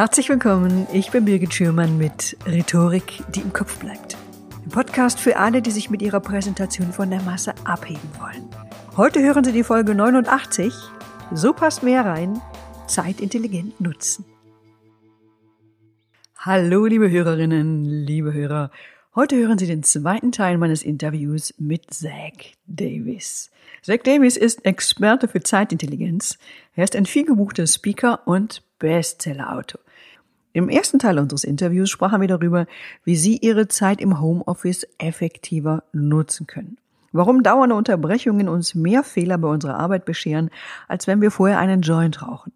Herzlich willkommen, ich bin Birgit Schürmann mit Rhetorik, die im Kopf bleibt. Ein Podcast für alle, die sich mit ihrer Präsentation von der Masse abheben wollen. Heute hören Sie die Folge 89. So passt mehr rein. Zeit intelligent nutzen. Hallo, liebe Hörerinnen, liebe Hörer. Heute hören Sie den zweiten Teil meines Interviews mit Zach Davis. Zach Davis ist Experte für Zeitintelligenz. Er ist ein vielgebuchter Speaker und Bestsellerautor. Im ersten Teil unseres Interviews sprachen wir darüber, wie Sie Ihre Zeit im Homeoffice effektiver nutzen können. Warum dauernde Unterbrechungen uns mehr Fehler bei unserer Arbeit bescheren, als wenn wir vorher einen Joint rauchen.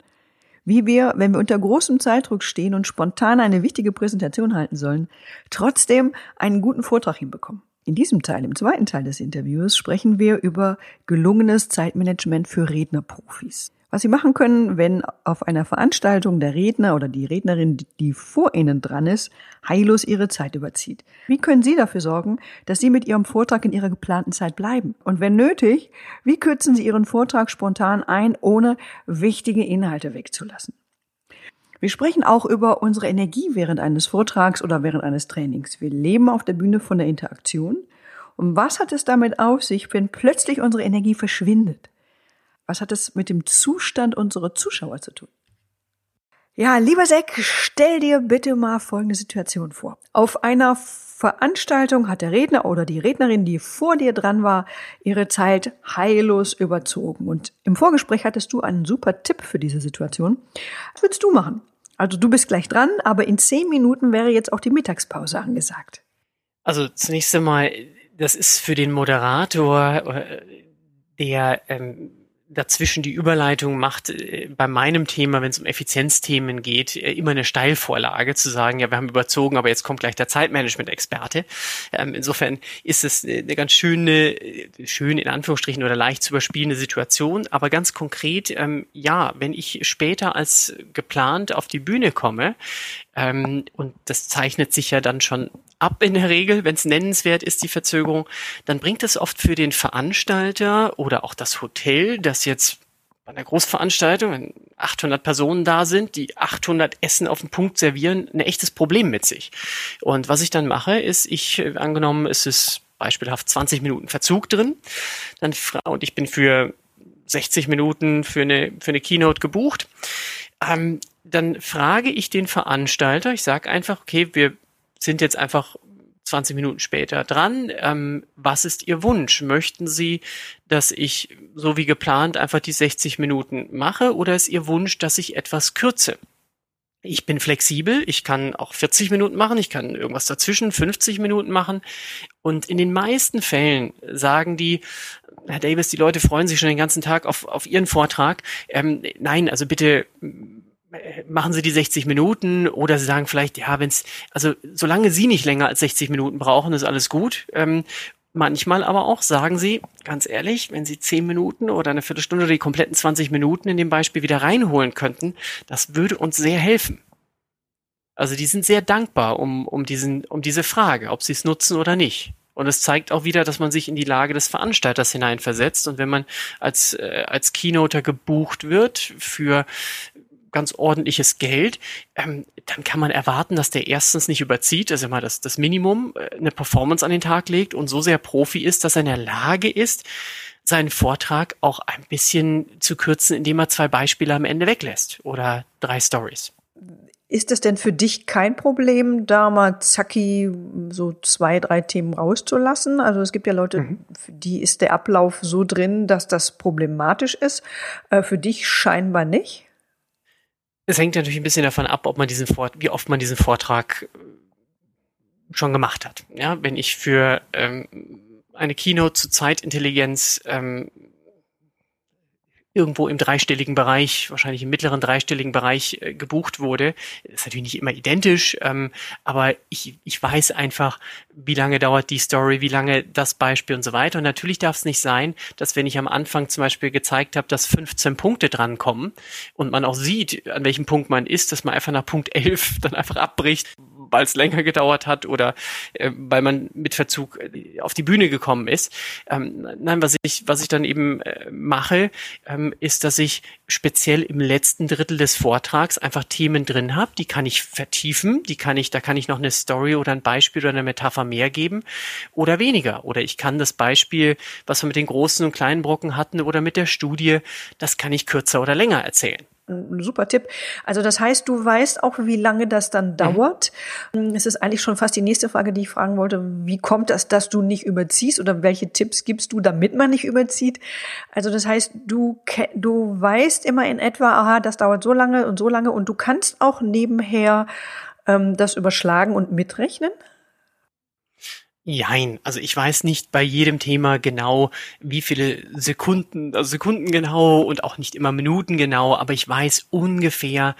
Wie wir, wenn wir unter großem Zeitdruck stehen und spontan eine wichtige Präsentation halten sollen, trotzdem einen guten Vortrag hinbekommen. In diesem Teil, im zweiten Teil des Interviews, sprechen wir über gelungenes Zeitmanagement für Rednerprofis was Sie machen können, wenn auf einer Veranstaltung der Redner oder die Rednerin, die vor Ihnen dran ist, heillos Ihre Zeit überzieht. Wie können Sie dafür sorgen, dass Sie mit Ihrem Vortrag in Ihrer geplanten Zeit bleiben? Und wenn nötig, wie kürzen Sie Ihren Vortrag spontan ein, ohne wichtige Inhalte wegzulassen? Wir sprechen auch über unsere Energie während eines Vortrags oder während eines Trainings. Wir leben auf der Bühne von der Interaktion. Und was hat es damit auf sich, wenn plötzlich unsere Energie verschwindet? Was hat es mit dem Zustand unserer Zuschauer zu tun? Ja, lieber Zack, stell dir bitte mal folgende Situation vor. Auf einer Veranstaltung hat der Redner oder die Rednerin, die vor dir dran war, ihre Zeit heillos überzogen. Und im Vorgespräch hattest du einen super Tipp für diese Situation. Was würdest du machen? Also du bist gleich dran, aber in zehn Minuten wäre jetzt auch die Mittagspause angesagt. Also zunächst einmal, das ist für den Moderator, äh, der ähm, dazwischen die Überleitung macht äh, bei meinem Thema, wenn es um Effizienzthemen geht, äh, immer eine Steilvorlage zu sagen, ja, wir haben überzogen, aber jetzt kommt gleich der Zeitmanagement-Experte. Ähm, insofern ist es eine ganz schöne, äh, schön in Anführungsstrichen oder leicht zu überspielende Situation, aber ganz konkret, ähm, ja, wenn ich später als geplant auf die Bühne komme, ähm, und das zeichnet sich ja dann schon ab in der Regel, wenn es nennenswert ist, die Verzögerung, dann bringt es oft für den Veranstalter oder auch das Hotel, das jetzt bei einer Großveranstaltung, wenn 800 Personen da sind, die 800 Essen auf den Punkt servieren, ein echtes Problem mit sich. Und was ich dann mache, ist, ich, äh, angenommen, es ist beispielhaft 20 Minuten Verzug drin, dann, und ich bin für 60 Minuten für eine, für eine Keynote gebucht, ähm, dann frage ich den Veranstalter, ich sage einfach, okay, wir sind jetzt einfach 20 Minuten später dran. Ähm, was ist Ihr Wunsch? Möchten Sie, dass ich so wie geplant einfach die 60 Minuten mache oder ist Ihr Wunsch, dass ich etwas kürze? Ich bin flexibel, ich kann auch 40 Minuten machen, ich kann irgendwas dazwischen 50 Minuten machen. Und in den meisten Fällen sagen die, Herr Davis, die Leute freuen sich schon den ganzen Tag auf, auf Ihren Vortrag. Ähm, nein, also bitte machen Sie die 60 Minuten oder Sie sagen vielleicht, ja, wenn es, also solange Sie nicht länger als 60 Minuten brauchen, ist alles gut. Ähm, manchmal aber auch sagen Sie, ganz ehrlich, wenn Sie 10 Minuten oder eine Viertelstunde oder die kompletten 20 Minuten in dem Beispiel wieder reinholen könnten, das würde uns sehr helfen. Also die sind sehr dankbar um, um, diesen, um diese Frage, ob sie es nutzen oder nicht. Und es zeigt auch wieder, dass man sich in die Lage des Veranstalters hineinversetzt. Und wenn man als, äh, als Keynoter gebucht wird für ganz ordentliches Geld, ähm, dann kann man erwarten, dass der erstens nicht überzieht, also mal das, das Minimum, äh, eine Performance an den Tag legt und so sehr Profi ist, dass er in der Lage ist, seinen Vortrag auch ein bisschen zu kürzen, indem er zwei Beispiele am Ende weglässt oder drei Stories. Ist es denn für dich kein Problem, da mal zacki so zwei, drei Themen rauszulassen? Also es gibt ja Leute, mhm. für die ist der Ablauf so drin, dass das problematisch ist. Äh, für dich scheinbar nicht. Es hängt natürlich ein bisschen davon ab, ob man diesen Vort wie oft man diesen Vortrag äh, schon gemacht hat. Ja, wenn ich für ähm, eine Keynote zu Zeitintelligenz ähm, irgendwo im dreistelligen Bereich, wahrscheinlich im mittleren dreistelligen Bereich äh, gebucht wurde. ist natürlich nicht immer identisch, ähm, aber ich, ich weiß einfach, wie lange dauert die Story, wie lange das Beispiel und so weiter. Und natürlich darf es nicht sein, dass wenn ich am Anfang zum Beispiel gezeigt habe, dass 15 Punkte drankommen und man auch sieht, an welchem Punkt man ist, dass man einfach nach Punkt 11 dann einfach abbricht, weil es länger gedauert hat oder äh, weil man mit Verzug äh, auf die Bühne gekommen ist. Ähm, nein, was ich, was ich dann eben äh, mache, ähm, ist, dass ich speziell im letzten Drittel des Vortrags einfach Themen drin habe, die kann ich vertiefen, die kann ich, da kann ich noch eine Story oder ein Beispiel oder eine Metapher mehr geben oder weniger. Oder ich kann das Beispiel, was wir mit den großen und kleinen Brocken hatten oder mit der Studie, das kann ich kürzer oder länger erzählen ein super Tipp. Also das heißt, du weißt auch, wie lange das dann mhm. dauert. Mhm. Es ist eigentlich schon fast die nächste Frage, die ich fragen wollte. Wie kommt das, dass du nicht überziehst oder welche Tipps gibst du, damit man nicht überzieht? Also das heißt, du, du weißt immer in etwa, aha, das dauert so lange und so lange und du kannst auch nebenher ähm, das überschlagen und mitrechnen? Jein, also ich weiß nicht bei jedem Thema genau, wie viele Sekunden, also Sekunden genau und auch nicht immer Minuten genau, aber ich weiß ungefähr,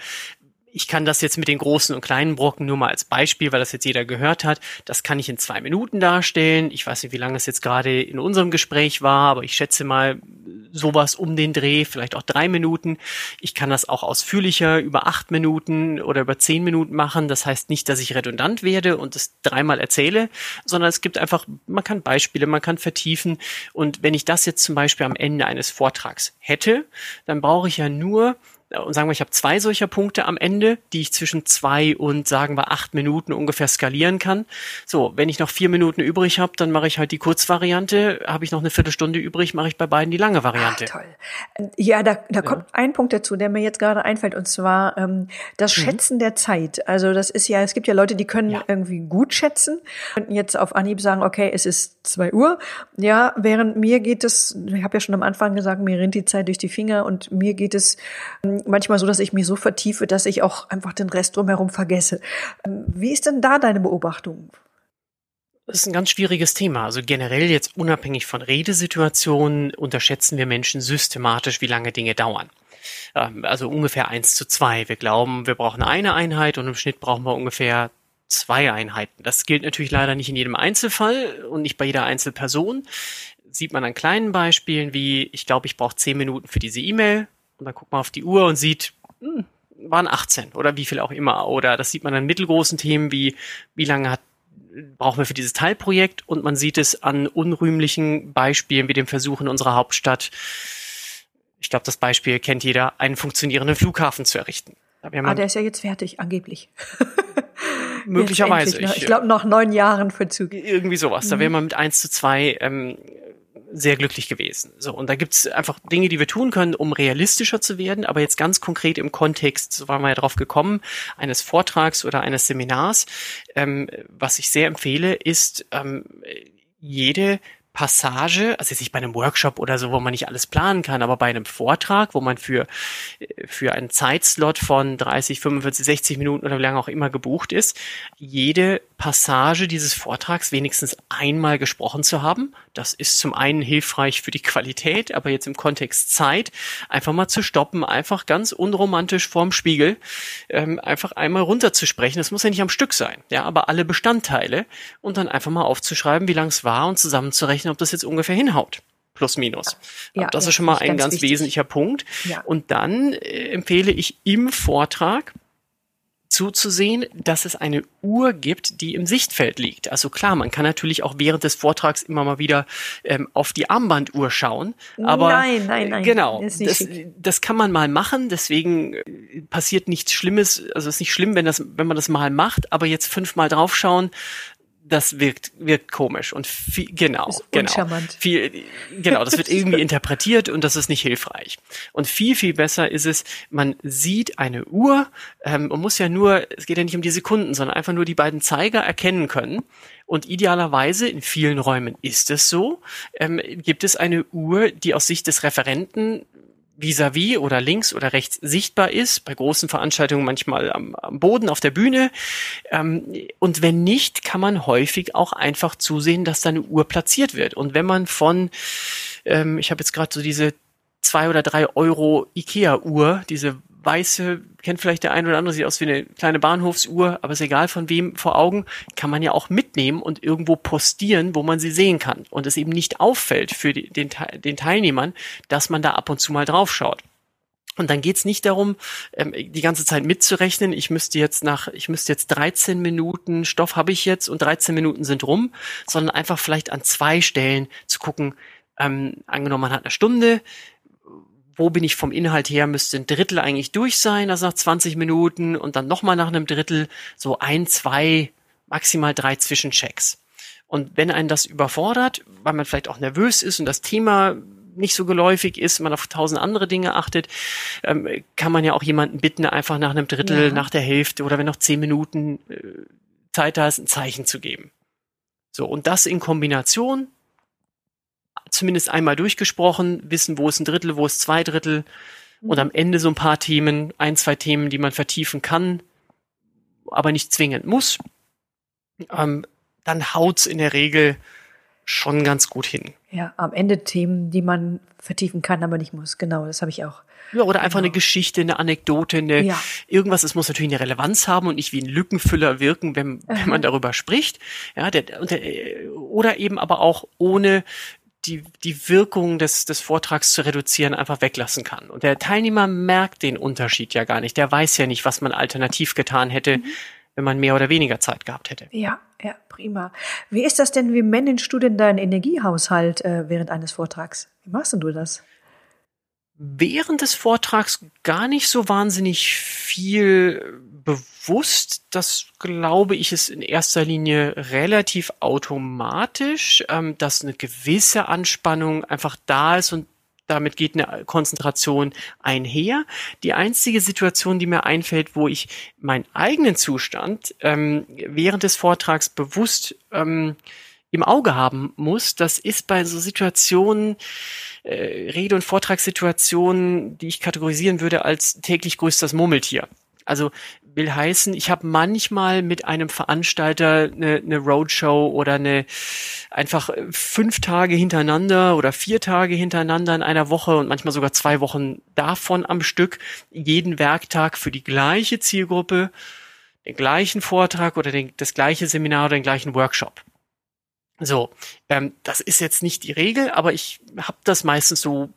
ich kann das jetzt mit den großen und kleinen Brocken nur mal als Beispiel, weil das jetzt jeder gehört hat, das kann ich in zwei Minuten darstellen. Ich weiß nicht, wie lange es jetzt gerade in unserem Gespräch war, aber ich schätze mal sowas um den Dreh, vielleicht auch drei Minuten. Ich kann das auch ausführlicher über acht Minuten oder über zehn Minuten machen. Das heißt nicht, dass ich redundant werde und es dreimal erzähle, sondern es gibt einfach, man kann Beispiele, man kann vertiefen. Und wenn ich das jetzt zum Beispiel am Ende eines Vortrags hätte, dann brauche ich ja nur und sagen wir, ich habe zwei solcher Punkte am Ende, die ich zwischen zwei und sagen wir acht Minuten ungefähr skalieren kann. So, wenn ich noch vier Minuten übrig habe, dann mache ich halt die Kurzvariante. Habe ich noch eine Viertelstunde übrig, mache ich bei beiden die lange Variante. Ach, toll. Ja, da, da ja. kommt ein Punkt dazu, der mir jetzt gerade einfällt, und zwar ähm, das mhm. Schätzen der Zeit. Also das ist ja, es gibt ja Leute, die können ja. irgendwie gut schätzen, könnten jetzt auf Anhieb sagen, okay, es ist zwei Uhr. Ja, während mir geht es, ich habe ja schon am Anfang gesagt, mir rinnt die Zeit durch die Finger und mir geht es manchmal so, dass ich mich so vertiefe, dass ich auch einfach den Rest drumherum vergesse. Ähm, wie ist denn da deine Beobachtung? Das ist ein ganz schwieriges Thema. Also generell jetzt unabhängig von Redesituationen unterschätzen wir Menschen systematisch, wie lange Dinge dauern. Ähm, also ungefähr eins zu zwei. Wir glauben, wir brauchen eine Einheit und im Schnitt brauchen wir ungefähr zwei Einheiten. Das gilt natürlich leider nicht in jedem Einzelfall und nicht bei jeder Einzelperson. Sieht man an kleinen Beispielen wie, ich glaube, ich brauche zehn Minuten für diese E-Mail, und dann guckt man auf die Uhr und sieht, hm, waren 18 oder wie viel auch immer. Oder das sieht man an mittelgroßen Themen wie, wie lange hat brauchen wir für dieses Teilprojekt und man sieht es an unrühmlichen Beispielen wie dem Versuch in unserer Hauptstadt, ich glaube, das Beispiel kennt jeder, einen funktionierenden Flughafen zu errichten. ah, der ist ja jetzt fertig, angeblich. Möglicherweise. Endlich, ne? ich glaube, nach neun Jahren Verzug. Irgendwie sowas. Da wäre mhm. man mit eins zu zwei ähm, sehr glücklich gewesen. So, und da gibt's einfach Dinge, die wir tun können, um realistischer zu werden, aber jetzt ganz konkret im Kontext, so waren wir ja drauf gekommen, eines Vortrags oder eines Seminars. Ähm, was ich sehr empfehle, ist ähm, jede Passage, also jetzt nicht bei einem Workshop oder so, wo man nicht alles planen kann, aber bei einem Vortrag, wo man für, für einen Zeitslot von 30, 45, 60 Minuten oder wie lange auch immer gebucht ist, jede Passage dieses Vortrags wenigstens einmal gesprochen zu haben. Das ist zum einen hilfreich für die Qualität, aber jetzt im Kontext Zeit, einfach mal zu stoppen, einfach ganz unromantisch vorm Spiegel, ähm, einfach einmal runterzusprechen. Das muss ja nicht am Stück sein, ja, aber alle Bestandteile und dann einfach mal aufzuschreiben, wie lang es war und zusammenzurechnen, ob das jetzt ungefähr hinhaut plus minus. Ja, das ja, ist schon mal ein ganz, ganz wesentlicher Punkt. Ja. Und dann äh, empfehle ich im Vortrag zuzusehen, dass es eine Uhr gibt, die im Sichtfeld liegt. Also klar, man kann natürlich auch während des Vortrags immer mal wieder ähm, auf die Armbanduhr schauen. Aber nein, nein, nein. Genau, das, das, kann man mal machen. Deswegen äh, passiert nichts Schlimmes. Also es ist nicht schlimm, wenn das, wenn man das mal macht. Aber jetzt fünfmal draufschauen, das wirkt, wirkt komisch und viel, genau, ist genau, viel, genau, das wird irgendwie interpretiert und das ist nicht hilfreich. Und viel, viel besser ist es, man sieht eine Uhr, ähm, man muss ja nur, es geht ja nicht um die Sekunden, sondern einfach nur die beiden Zeiger erkennen können. Und idealerweise, in vielen Räumen ist es so, ähm, gibt es eine Uhr, die aus Sicht des Referenten vis-à-vis -vis oder links oder rechts sichtbar ist, bei großen Veranstaltungen manchmal am, am Boden auf der Bühne. Ähm, und wenn nicht, kann man häufig auch einfach zusehen, dass da eine Uhr platziert wird. Und wenn man von, ähm, ich habe jetzt gerade so diese zwei oder drei Euro Ikea-Uhr, diese weiße, kennt vielleicht der ein oder andere, sieht aus wie eine kleine Bahnhofsuhr, aber ist egal von wem vor Augen, kann man ja auch mitnehmen und irgendwo postieren, wo man sie sehen kann. Und es eben nicht auffällt für die, den, den Teilnehmern, dass man da ab und zu mal drauf schaut. Und dann geht's nicht darum, ähm, die ganze Zeit mitzurechnen. Ich müsste jetzt nach, ich müsste jetzt 13 Minuten Stoff habe ich jetzt und 13 Minuten sind rum, sondern einfach vielleicht an zwei Stellen zu gucken. Ähm, angenommen, man hat eine Stunde. Wo bin ich vom Inhalt her? Müsste ein Drittel eigentlich durch sein, also nach 20 Minuten und dann nochmal nach einem Drittel so ein, zwei, maximal drei Zwischenchecks. Und wenn einen das überfordert, weil man vielleicht auch nervös ist und das Thema nicht so geläufig ist, man auf tausend andere Dinge achtet, ähm, kann man ja auch jemanden bitten, einfach nach einem Drittel, ja. nach der Hälfte oder wenn noch zehn Minuten äh, Zeit da ist, ein Zeichen zu geben. So, und das in Kombination, zumindest einmal durchgesprochen, wissen, wo ist ein Drittel, wo ist zwei Drittel mhm. und am Ende so ein paar Themen, ein, zwei Themen, die man vertiefen kann, aber nicht zwingend muss, ähm, dann haut's in der Regel schon ganz gut hin. Ja, am Ende Themen, die man vertiefen kann, aber nicht muss. Genau, das habe ich auch. Ja, oder einfach genau. eine Geschichte, eine Anekdote, eine, ja. irgendwas, es muss natürlich eine Relevanz haben und nicht wie ein Lückenfüller wirken, wenn, wenn man darüber spricht. Ja, der, der, oder eben aber auch ohne die, die Wirkung des, des Vortrags zu reduzieren, einfach weglassen kann. Und der Teilnehmer merkt den Unterschied ja gar nicht. Der weiß ja nicht, was man alternativ getan hätte, mhm. wenn man mehr oder weniger Zeit gehabt hätte. Ja, ja, prima. Wie ist das denn, wie managst du denn deinen Energiehaushalt äh, während eines Vortrags? Wie machst denn du das? Während des Vortrags gar nicht so wahnsinnig viel bewusst. Das glaube ich ist in erster Linie relativ automatisch, ähm, dass eine gewisse Anspannung einfach da ist und damit geht eine Konzentration einher. Die einzige Situation, die mir einfällt, wo ich meinen eigenen Zustand ähm, während des Vortrags bewusst ähm, im Auge haben muss, das ist bei so Situationen, äh, Rede- und Vortragssituationen, die ich kategorisieren würde als täglich größtes Murmeltier. Also will heißen, ich habe manchmal mit einem Veranstalter eine, eine Roadshow oder eine einfach fünf Tage hintereinander oder vier Tage hintereinander in einer Woche und manchmal sogar zwei Wochen davon am Stück, jeden Werktag für die gleiche Zielgruppe, den gleichen Vortrag oder den, das gleiche Seminar oder den gleichen Workshop. So, ähm, das ist jetzt nicht die Regel, aber ich habe das meistens so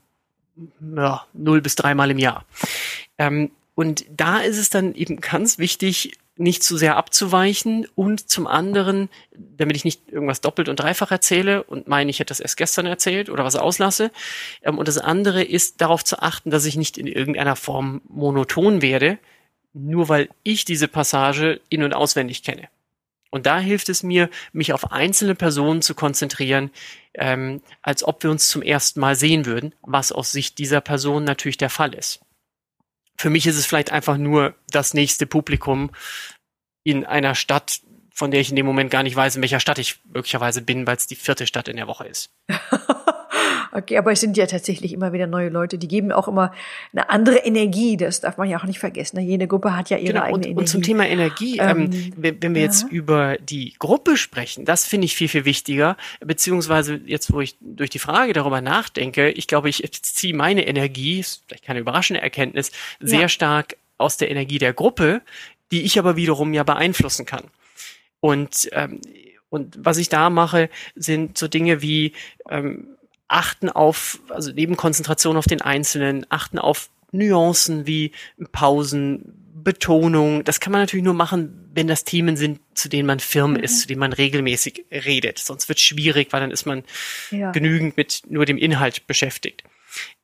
ja, null bis dreimal im Jahr. Ähm, und da ist es dann eben ganz wichtig, nicht zu sehr abzuweichen und zum anderen, damit ich nicht irgendwas doppelt und dreifach erzähle und meine, ich hätte das erst gestern erzählt oder was auslasse. Ähm, und das andere ist darauf zu achten, dass ich nicht in irgendeiner Form monoton werde, nur weil ich diese Passage in- und auswendig kenne. Und da hilft es mir, mich auf einzelne Personen zu konzentrieren, ähm, als ob wir uns zum ersten Mal sehen würden, was aus Sicht dieser Person natürlich der Fall ist. Für mich ist es vielleicht einfach nur das nächste Publikum in einer Stadt, von der ich in dem Moment gar nicht weiß, in welcher Stadt ich möglicherweise bin, weil es die vierte Stadt in der Woche ist. Okay, aber es sind ja tatsächlich immer wieder neue Leute, die geben auch immer eine andere Energie. Das darf man ja auch nicht vergessen. Ne? Jede Gruppe hat ja ihre genau, eigene und, Energie. Und zum Thema Energie, ähm, ähm, wenn, wenn wir ja. jetzt über die Gruppe sprechen, das finde ich viel, viel wichtiger. Beziehungsweise jetzt, wo ich durch die Frage darüber nachdenke, ich glaube, ich ziehe meine Energie, ist vielleicht keine überraschende Erkenntnis, sehr ja. stark aus der Energie der Gruppe, die ich aber wiederum ja beeinflussen kann. Und ähm, und was ich da mache, sind so Dinge wie ähm, achten auf, also neben Konzentration auf den Einzelnen, achten auf Nuancen wie Pausen, Betonung. Das kann man natürlich nur machen, wenn das Themen sind, zu denen man firm mhm. ist, zu denen man regelmäßig redet. Sonst wird es schwierig, weil dann ist man ja. genügend mit nur dem Inhalt beschäftigt.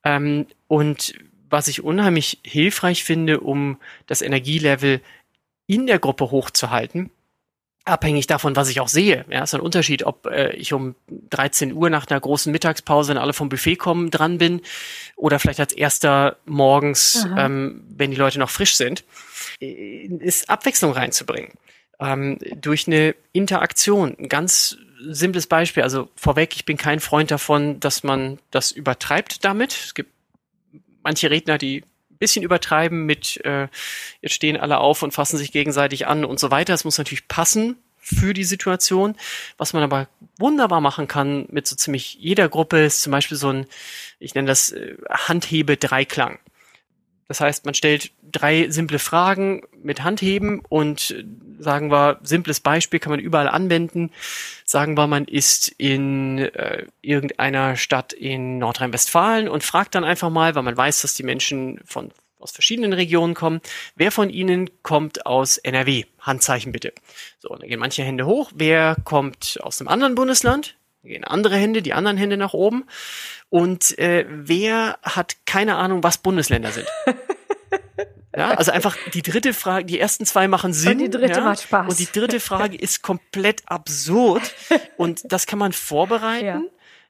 Ähm, und was ich unheimlich hilfreich finde, um das Energielevel in der Gruppe hochzuhalten, abhängig davon, was ich auch sehe. Ja, ist ein Unterschied, ob äh, ich um 13 Uhr nach einer großen Mittagspause, wenn alle vom Buffet kommen, dran bin oder vielleicht als erster morgens, ähm, wenn die Leute noch frisch sind, äh, ist Abwechslung reinzubringen. Ähm, durch eine Interaktion. Ein ganz simples Beispiel. Also vorweg, ich bin kein Freund davon, dass man das übertreibt damit. Es gibt manche Redner, die bisschen übertreiben mit, äh, jetzt stehen alle auf und fassen sich gegenseitig an und so weiter. Es muss natürlich passen für die Situation. Was man aber wunderbar machen kann mit so ziemlich jeder Gruppe ist zum Beispiel so ein, ich nenne das äh, Handhebe-Dreiklang. Das heißt, man stellt drei simple Fragen mit Handheben und äh, sagen wir, simples Beispiel kann man überall anwenden. Sagen wir, man ist in äh, irgendeiner Stadt in Nordrhein-Westfalen und fragt dann einfach mal, weil man weiß, dass die Menschen von aus verschiedenen Regionen kommen. Wer von Ihnen kommt aus NRW? Handzeichen bitte. So, dann gehen manche Hände hoch. Wer kommt aus einem anderen Bundesland? Gehen andere Hände, die anderen Hände nach oben. Und äh, wer hat keine Ahnung, was Bundesländer sind? Ja, also einfach die dritte Frage, die ersten zwei machen Sinn. Und die dritte ja, macht Spaß. Und die dritte Frage ist komplett absurd. Und das kann man vorbereiten. Ja.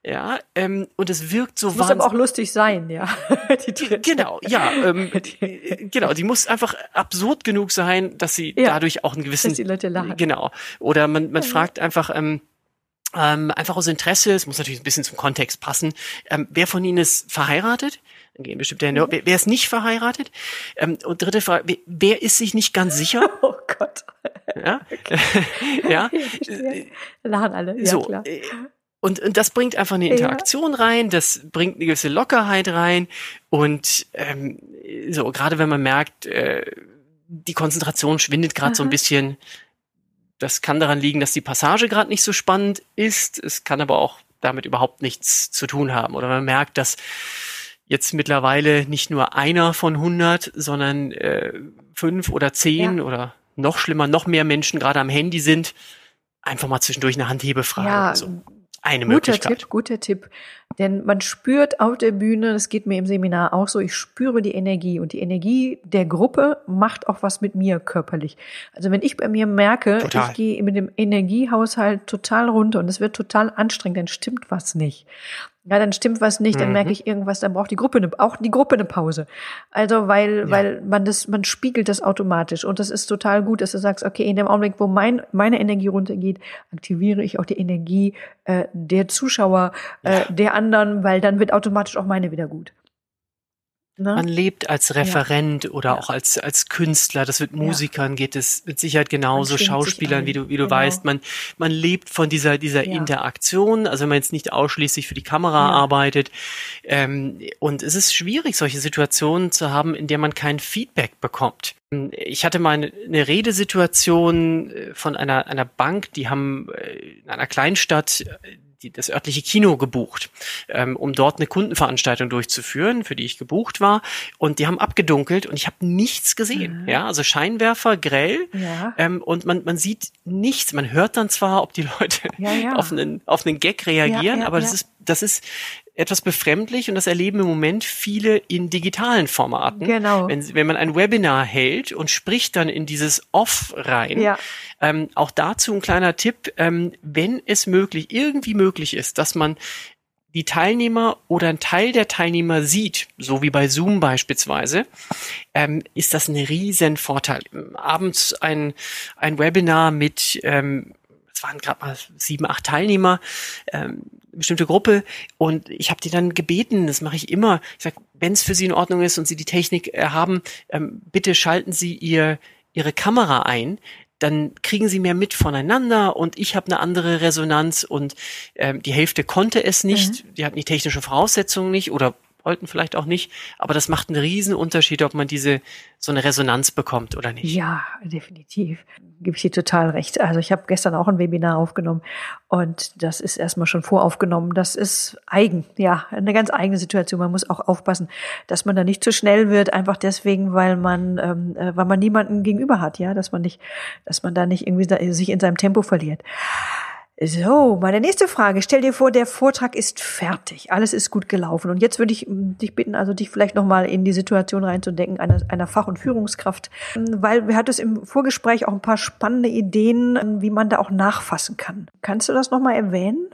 Ja, ähm, und es wirkt so wahnsinnig. Muss aber auch lustig sein, ja. die dritte. Genau, ja, ähm, genau. Die muss einfach absurd genug sein, dass sie ja, dadurch auch einen gewissen. Dass die Leute lachen. Genau. Oder man, man fragt einfach, ähm, ähm, einfach aus Interesse, es muss natürlich ein bisschen zum Kontext passen. Ähm, wer von Ihnen ist verheiratet? Dann gehen bestimmte Hände. Mhm. Wer, wer ist nicht verheiratet? Ähm, und dritte Frage, wer, wer ist sich nicht ganz sicher? oh Gott. Ja. ja. Lachen alle. Ja, so. Klar. Äh, und, und das bringt einfach eine Interaktion ja. rein, das bringt eine gewisse Lockerheit rein. Und ähm, so, gerade wenn man merkt, äh, die Konzentration schwindet gerade so ein bisschen, das kann daran liegen, dass die Passage gerade nicht so spannend ist. Es kann aber auch damit überhaupt nichts zu tun haben. Oder man merkt, dass jetzt mittlerweile nicht nur einer von 100, sondern äh, fünf oder zehn ja. oder noch schlimmer, noch mehr Menschen gerade am Handy sind. Einfach mal zwischendurch eine Handhebefrage. Ja, so. Eine guter Möglichkeit. Tipp, guter Tipp. Denn man spürt auf der Bühne, das geht mir im Seminar auch so, ich spüre die Energie und die Energie der Gruppe macht auch was mit mir körperlich. Also wenn ich bei mir merke, total. ich gehe mit dem Energiehaushalt total runter und es wird total anstrengend, dann stimmt was nicht ja, dann stimmt was nicht, dann mhm. merke ich irgendwas, dann braucht die Gruppe eine, auch die Gruppe eine Pause. Also, weil, ja. weil man das, man spiegelt das automatisch und das ist total gut, dass du sagst, okay, in dem Augenblick, wo mein, meine Energie runtergeht, aktiviere ich auch die Energie äh, der Zuschauer, äh, ja. der anderen, weil dann wird automatisch auch meine wieder gut. Ne? Man lebt als Referent ja. oder ja. auch als, als Künstler. Das wird Musikern ja. geht es mit Sicherheit genauso, Schauspielern, wie du, wie du genau. weißt. Man, man lebt von dieser, dieser Interaktion. Also wenn man jetzt nicht ausschließlich für die Kamera arbeitet. Ähm, und es ist schwierig, solche Situationen zu haben, in der man kein Feedback bekommt. Ich hatte mal eine, eine Redesituation äh, von einer, einer Bank, die haben äh, in einer Kleinstadt die, das örtliche Kino gebucht, ähm, um dort eine Kundenveranstaltung durchzuführen, für die ich gebucht war. Und die haben abgedunkelt und ich habe nichts gesehen. Mhm. Ja, also Scheinwerfer grell ja. ähm, und man, man sieht nichts. Man hört dann zwar, ob die Leute ja, ja. auf einen auf einen Gag reagieren, aber das ist das ist etwas befremdlich und das erleben im Moment viele in digitalen Formaten. Genau. Wenn, wenn man ein Webinar hält und spricht dann in dieses Off rein. Ja. Ähm, auch dazu ein kleiner Tipp, ähm, wenn es möglich, irgendwie möglich ist, dass man die Teilnehmer oder ein Teil der Teilnehmer sieht, so wie bei Zoom beispielsweise, ähm, ist das ein riesen Vorteil. Abends ein, ein Webinar mit ähm, waren gerade mal sieben, acht Teilnehmer, ähm, bestimmte Gruppe. Und ich habe die dann gebeten, das mache ich immer, ich sage, wenn es für Sie in Ordnung ist und Sie die Technik äh, haben, ähm, bitte schalten Sie Ihr Ihre Kamera ein, dann kriegen sie mehr mit voneinander und ich habe eine andere Resonanz und ähm, die Hälfte konnte es nicht, mhm. die hatten die technische Voraussetzungen nicht oder wollten vielleicht auch nicht, aber das macht einen riesen ob man diese so eine Resonanz bekommt oder nicht. Ja, definitiv. Gebe ich dir total recht. Also ich habe gestern auch ein Webinar aufgenommen und das ist erstmal schon voraufgenommen. Das ist eigen, ja, eine ganz eigene Situation. Man muss auch aufpassen, dass man da nicht zu schnell wird, einfach deswegen, weil man, ähm, äh, weil man niemanden gegenüber hat, ja, dass man nicht, dass man da nicht irgendwie sich in seinem Tempo verliert. So, meine nächste Frage. Stell dir vor, der Vortrag ist fertig. Alles ist gut gelaufen. Und jetzt würde ich hm, dich bitten, also dich vielleicht nochmal in die Situation reinzudenken einer, einer Fach- und Führungskraft. Hm, weil wir hatten es im Vorgespräch auch ein paar spannende Ideen, hm, wie man da auch nachfassen kann. Kannst du das nochmal erwähnen?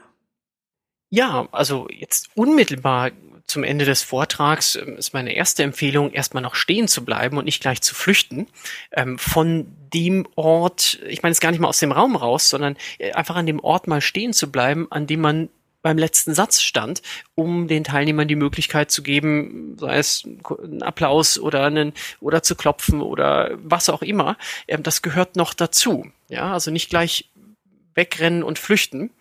Ja, also jetzt unmittelbar zum Ende des Vortrags ähm, ist meine erste Empfehlung, erstmal noch stehen zu bleiben und nicht gleich zu flüchten ähm, von dem Ort, ich meine es gar nicht mal aus dem Raum raus, sondern äh, einfach an dem Ort mal stehen zu bleiben, an dem man beim letzten Satz stand, um den Teilnehmern die Möglichkeit zu geben, sei es ein Applaus oder einen oder zu klopfen oder was auch immer. Ähm, das gehört noch dazu. Ja, also nicht gleich wegrennen und flüchten.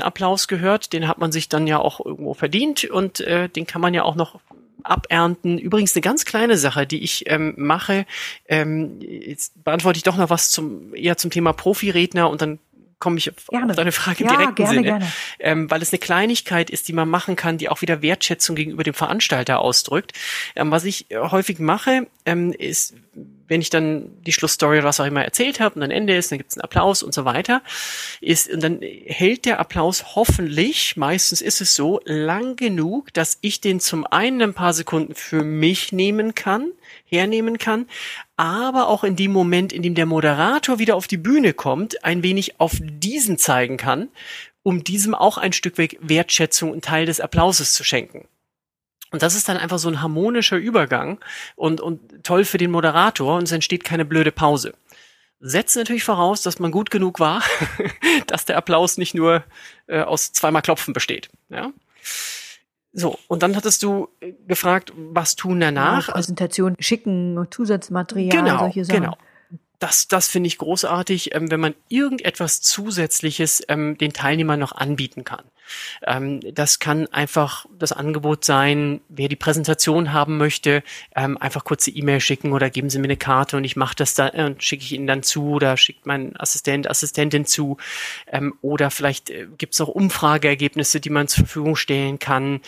Applaus gehört, den hat man sich dann ja auch irgendwo verdient und äh, den kann man ja auch noch abernten. Übrigens eine ganz kleine Sache, die ich ähm, mache. Ähm, jetzt beantworte ich doch noch was zum eher zum Thema Profiredner und dann komme ich auf, auf deine Frage im ja, direkten gerne, Sinne, gerne. Ähm, weil es eine Kleinigkeit ist, die man machen kann, die auch wieder Wertschätzung gegenüber dem Veranstalter ausdrückt. Ähm, was ich häufig mache, ähm, ist, wenn ich dann die Schlussstory oder was auch immer erzählt habe und dann Ende ist, dann gibt es einen Applaus und so weiter, ist und dann hält der Applaus hoffentlich, meistens ist es so, lang genug, dass ich den zum einen ein paar Sekunden für mich nehmen kann, hernehmen kann, aber auch in dem Moment, in dem der Moderator wieder auf die Bühne kommt, ein wenig auf diesen zeigen kann, um diesem auch ein Stück weg Wertschätzung und Teil des Applauses zu schenken. Und das ist dann einfach so ein harmonischer Übergang und, und toll für den Moderator und es entsteht keine blöde Pause. Setzt natürlich voraus, dass man gut genug war, dass der Applaus nicht nur äh, aus zweimal Klopfen besteht. Ja? So, und dann hattest du äh, gefragt, was tun danach? Ja, Präsentation schicken, Zusatzmaterial, genau, solche Sachen. Genau, das, das finde ich großartig, ähm, wenn man irgendetwas Zusätzliches ähm, den Teilnehmern noch anbieten kann. Ähm, das kann einfach das Angebot sein, wer die Präsentation haben möchte, ähm, einfach kurze E-Mail schicken oder geben Sie mir eine Karte und ich mache das dann äh, und schicke ich Ihnen dann zu oder schickt mein Assistent, Assistentin zu. Ähm, oder vielleicht äh, gibt es auch Umfrageergebnisse, die man zur Verfügung stellen kann.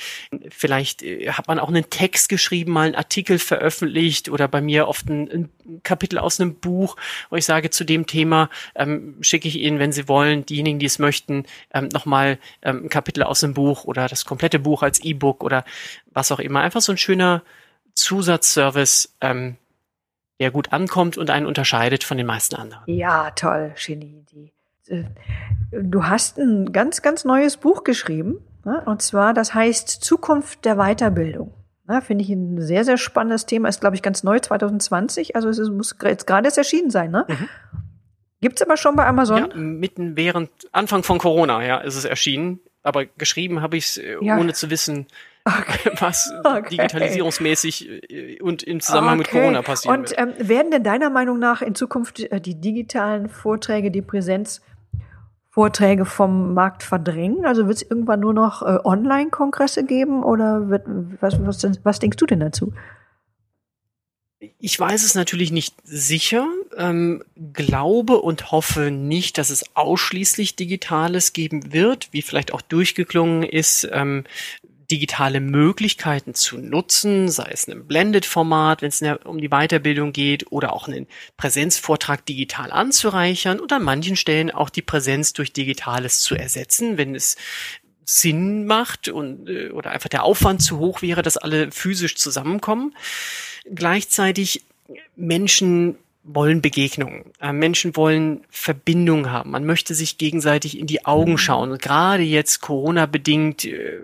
Vielleicht äh, hat man auch einen Text geschrieben, mal einen Artikel veröffentlicht oder bei mir oft ein, ein Kapitel aus einem Buch, wo ich sage, zu dem Thema ähm, schicke ich Ihnen, wenn Sie wollen, diejenigen, die es möchten, ähm, nochmal ähm, ein Kapitel aus dem Buch oder das komplette Buch als E-Book oder was auch immer. Einfach so ein schöner Zusatzservice, ähm, der gut ankommt und einen unterscheidet von den meisten anderen. Ja, toll, schöne Idee. Äh, du hast ein ganz, ganz neues Buch geschrieben, ne? und zwar, das heißt Zukunft der Weiterbildung. Ja, Finde ich ein sehr, sehr spannendes Thema. Ist, glaube ich, ganz neu, 2020. Also es muss jetzt gerade erst erschienen sein, ne? Mhm. Gibt's aber schon bei Amazon? Ja, mitten während Anfang von Corona, ja, ist es erschienen. Aber geschrieben habe ich es, äh, ja. ohne zu wissen, okay. was okay. digitalisierungsmäßig äh, und im Zusammenhang okay. mit Corona passiert. Und ähm, werden denn deiner Meinung nach in Zukunft äh, die digitalen Vorträge, die Präsenzvorträge vom Markt verdrängen? Also wird es irgendwann nur noch äh, Online-Kongresse geben oder wird, was, was, was denkst du denn dazu? Ich weiß es natürlich nicht sicher, ähm, glaube und hoffe nicht, dass es ausschließlich Digitales geben wird, wie vielleicht auch durchgeklungen ist, ähm, digitale Möglichkeiten zu nutzen, sei es ein Blended-Format, wenn es um die Weiterbildung geht, oder auch einen Präsenzvortrag digital anzureichern und an manchen Stellen auch die Präsenz durch Digitales zu ersetzen, wenn es Sinn macht und äh, oder einfach der Aufwand zu hoch wäre, dass alle physisch zusammenkommen. Gleichzeitig Menschen wollen Begegnungen. Äh, Menschen wollen Verbindung haben. Man möchte sich gegenseitig in die Augen mhm. schauen. Und gerade jetzt Corona bedingt äh,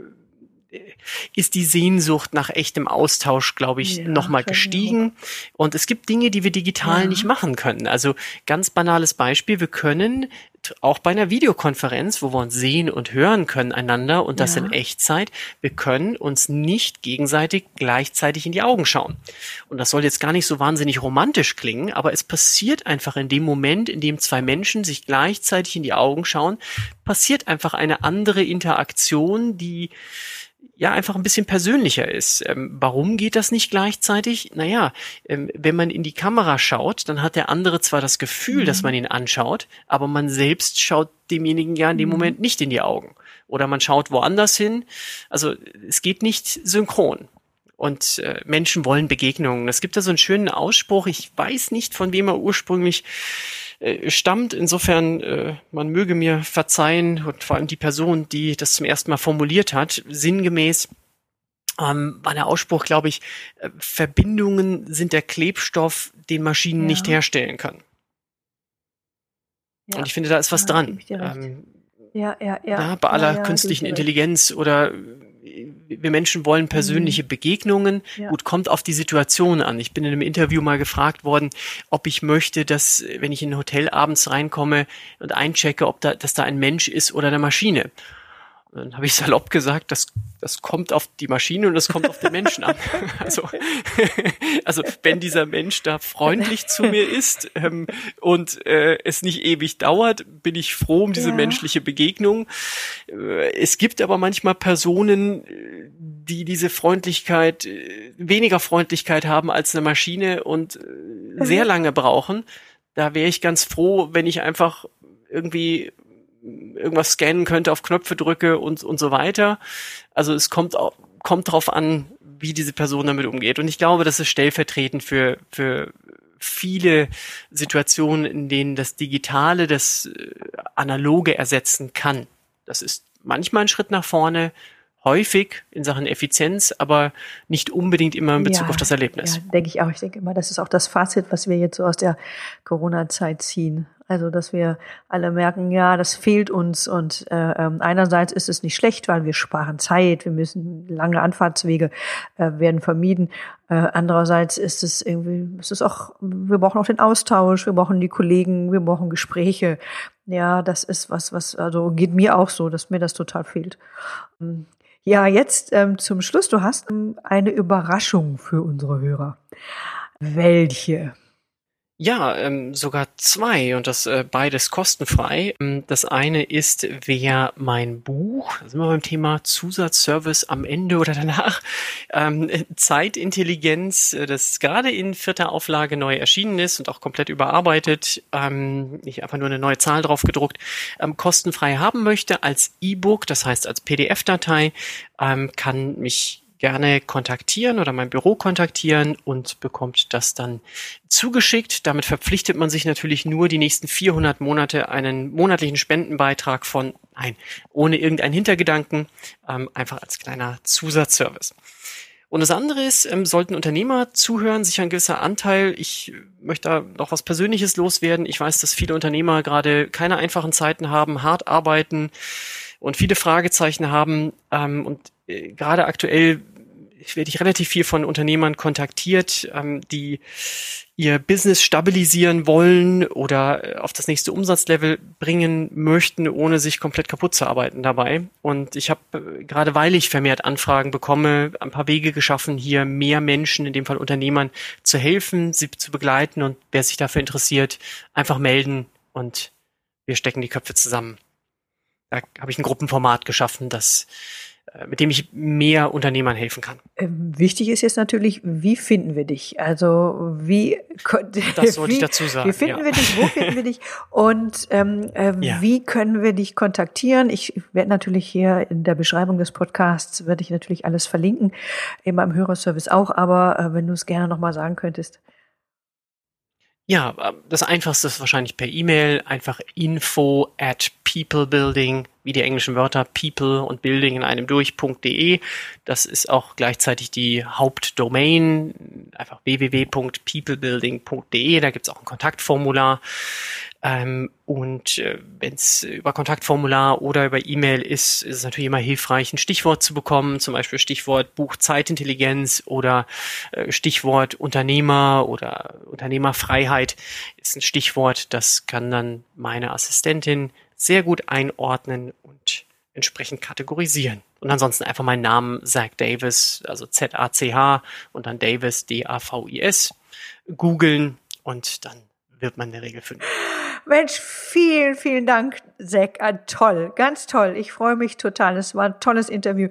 ist die Sehnsucht nach echtem Austausch, glaube ich, ja, nochmal gestiegen. Und es gibt Dinge, die wir digital ja. nicht machen können. Also ganz banales Beispiel, wir können auch bei einer Videokonferenz, wo wir uns sehen und hören können einander und das ja. in Echtzeit, wir können uns nicht gegenseitig gleichzeitig in die Augen schauen. Und das soll jetzt gar nicht so wahnsinnig romantisch klingen, aber es passiert einfach in dem Moment, in dem zwei Menschen sich gleichzeitig in die Augen schauen, passiert einfach eine andere Interaktion, die ja einfach ein bisschen persönlicher ist. Ähm, warum geht das nicht gleichzeitig? Naja, ähm, wenn man in die Kamera schaut, dann hat der andere zwar das Gefühl, mhm. dass man ihn anschaut, aber man selbst schaut demjenigen ja in dem mhm. Moment nicht in die Augen. Oder man schaut woanders hin. Also es geht nicht synchron. Und äh, Menschen wollen Begegnungen. Es gibt da so einen schönen Ausspruch, ich weiß nicht, von wem er ursprünglich äh, stammt. Insofern, äh, man möge mir verzeihen und vor allem die Person, die das zum ersten Mal formuliert hat, sinngemäß ähm, war der Ausspruch, glaube ich, äh, Verbindungen sind der Klebstoff, den Maschinen ja. nicht herstellen können. Ja. Und ich finde, da ist was ja, dran. Ähm, ja, ja, ja. ja. Bei aller künstlichen Intelligenz oder wir Menschen wollen persönliche mhm. Begegnungen. Ja. Gut, kommt auf die Situation an. Ich bin in einem Interview mal gefragt worden, ob ich möchte, dass, wenn ich in ein Hotel abends reinkomme und einchecke, ob da, dass da ein Mensch ist oder eine Maschine. Dann habe ich salopp gesagt, das, das kommt auf die Maschine und das kommt auf den Menschen an. Also, also wenn dieser Mensch da freundlich zu mir ist ähm, und äh, es nicht ewig dauert, bin ich froh um diese ja. menschliche Begegnung. Äh, es gibt aber manchmal Personen, die diese Freundlichkeit, äh, weniger Freundlichkeit haben als eine Maschine und äh, sehr lange brauchen. Da wäre ich ganz froh, wenn ich einfach irgendwie irgendwas scannen könnte, auf Knöpfe drücke und, und so weiter. Also es kommt, kommt darauf an, wie diese Person damit umgeht. Und ich glaube, das ist stellvertretend für, für viele Situationen, in denen das Digitale das äh, Analoge ersetzen kann. Das ist manchmal ein Schritt nach vorne, häufig in Sachen Effizienz, aber nicht unbedingt immer in Bezug ja, auf das Erlebnis. Ja, denke ich auch. Ich denke immer, das ist auch das Fazit, was wir jetzt so aus der Corona-Zeit ziehen. Also, dass wir alle merken, ja, das fehlt uns. Und äh, ähm, einerseits ist es nicht schlecht, weil wir sparen Zeit, wir müssen lange Anfahrtswege äh, werden vermieden. Äh, andererseits ist es irgendwie, ist es auch, wir brauchen auch den Austausch, wir brauchen die Kollegen, wir brauchen Gespräche. Ja, das ist was, was, also geht mir auch so, dass mir das total fehlt. Ja, jetzt ähm, zum Schluss, du hast ähm, eine Überraschung für unsere Hörer. Welche? Ja, ähm, sogar zwei und das äh, beides kostenfrei. Ähm, das eine ist, wer mein Buch, da sind wir beim Thema Zusatzservice am Ende oder danach, ähm, Zeitintelligenz, äh, das gerade in vierter Auflage neu erschienen ist und auch komplett überarbeitet, ähm, nicht einfach nur eine neue Zahl drauf gedruckt, ähm, kostenfrei haben möchte als E-Book, das heißt als PDF-Datei, ähm, kann mich gerne kontaktieren oder mein Büro kontaktieren und bekommt das dann zugeschickt. Damit verpflichtet man sich natürlich nur die nächsten 400 Monate einen monatlichen Spendenbeitrag von, nein, ohne irgendeinen Hintergedanken, ähm, einfach als kleiner Zusatzservice. Und das andere ist, ähm, sollten Unternehmer zuhören, sich ein gewisser Anteil, ich möchte da noch was Persönliches loswerden. Ich weiß, dass viele Unternehmer gerade keine einfachen Zeiten haben, hart arbeiten und viele Fragezeichen haben. Ähm, und äh, gerade aktuell werde ich relativ viel von Unternehmern kontaktiert, ähm, die ihr Business stabilisieren wollen oder äh, auf das nächste Umsatzlevel bringen möchten, ohne sich komplett kaputt zu arbeiten dabei. Und ich habe äh, gerade weil ich vermehrt Anfragen bekomme, ein paar Wege geschaffen, hier mehr Menschen, in dem Fall Unternehmern, zu helfen, sie zu begleiten und wer sich dafür interessiert, einfach melden und wir stecken die Köpfe zusammen. Da habe ich ein Gruppenformat geschaffen, das mit dem ich mehr Unternehmern helfen kann. Ähm, wichtig ist jetzt natürlich, wie finden wir dich? Also wie das sollte wie, ich dazu sagen. Wie finden ja. wir dich? Wo finden wir dich? Und ähm, äh, ja. wie können wir dich kontaktieren? Ich werde natürlich hier in der Beschreibung des Podcasts werde ich natürlich alles verlinken, in meinem Hörerservice auch. Aber äh, wenn du es gerne nochmal sagen könntest. Ja, äh, das einfachste ist wahrscheinlich per E-Mail, einfach info at peoplebuilding, wie die englischen Wörter people und building in einem durch.de. Das ist auch gleichzeitig die Hauptdomain, einfach www.peoplebuilding.de, da gibt's auch ein Kontaktformular. Ähm, und äh, wenn es über Kontaktformular oder über E-Mail ist, ist es natürlich immer hilfreich, ein Stichwort zu bekommen, zum Beispiel Stichwort Buch Zeitintelligenz oder äh, Stichwort Unternehmer oder Unternehmerfreiheit ist ein Stichwort, das kann dann meine Assistentin sehr gut einordnen und entsprechend kategorisieren. Und ansonsten einfach meinen Namen Zach Davis, also Z-A-C-H und dann Davis, D-A-V-I-S, googeln und dann wird man in der Regel finden. Mensch, vielen, vielen Dank, Zack. Ah, toll, ganz toll. Ich freue mich total. Es war ein tolles Interview.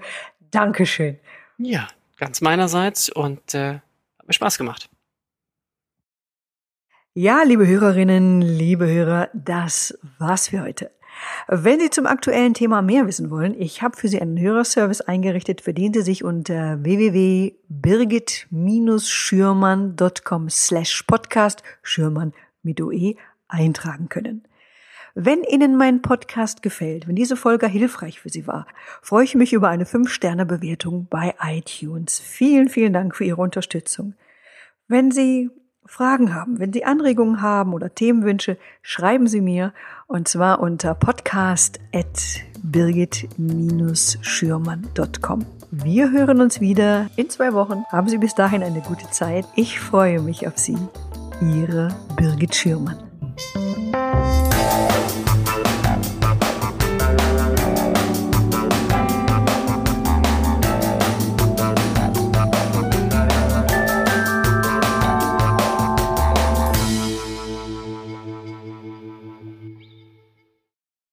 Dankeschön. Ja, ganz meinerseits und äh, hat mir Spaß gemacht. Ja, liebe Hörerinnen, liebe Hörer, das war's für heute. Wenn Sie zum aktuellen Thema mehr wissen wollen, ich habe für Sie einen Hörerservice eingerichtet, für den Sie sich unter www.birgit-schürmann.com slash podcast Schürmann mit OE eintragen können. Wenn Ihnen mein Podcast gefällt, wenn diese Folge hilfreich für Sie war, freue ich mich über eine 5-Sterne-Bewertung bei iTunes. Vielen, vielen Dank für Ihre Unterstützung. Wenn Sie Fragen haben, wenn Sie Anregungen haben oder Themenwünsche, schreiben Sie mir und zwar unter podcast.birgit-schürmann.com. Wir hören uns wieder in zwei Wochen. Haben Sie bis dahin eine gute Zeit. Ich freue mich auf Sie. Ihre Birgit Schürmann.